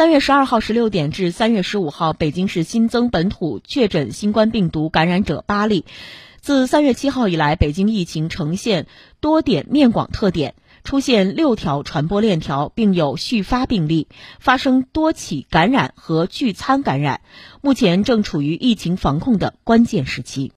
三月十二号十六点至三月十五号北京市新增本土确诊新冠病毒感染者八例。自三月七号以来北京疫情呈现多点面广特点出现六条传播链条并有续发病例发生多起感染和聚餐感染。目前正处于疫情防控的关键时期。